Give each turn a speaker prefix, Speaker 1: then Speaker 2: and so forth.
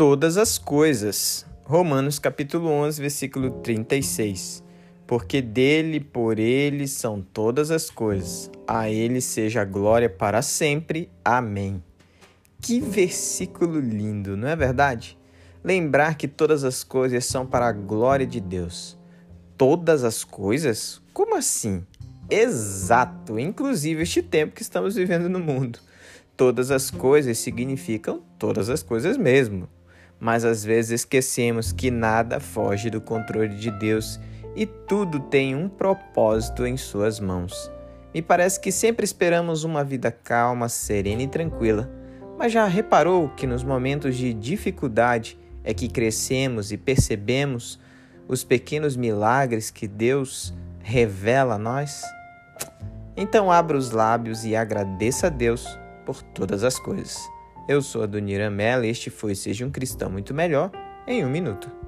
Speaker 1: todas as coisas. Romanos capítulo 11, versículo 36. Porque dele, por ele são todas as coisas. A ele seja a glória para sempre. Amém. Que versículo lindo, não é verdade? Lembrar que todas as coisas são para a glória de Deus. Todas as coisas? Como assim? Exato, inclusive este tempo que estamos vivendo no mundo. Todas as coisas significam todas as coisas mesmo. Mas às vezes esquecemos que nada foge do controle de Deus e tudo tem um propósito em Suas mãos. Me parece que sempre esperamos uma vida calma, serena e tranquila. Mas já reparou que nos momentos de dificuldade é que crescemos e percebemos os pequenos milagres que Deus revela a nós? Então abra os lábios e agradeça a Deus por todas as coisas. Eu sou a Dunira Mello e este foi Seja um Cristão Muito Melhor em um Minuto.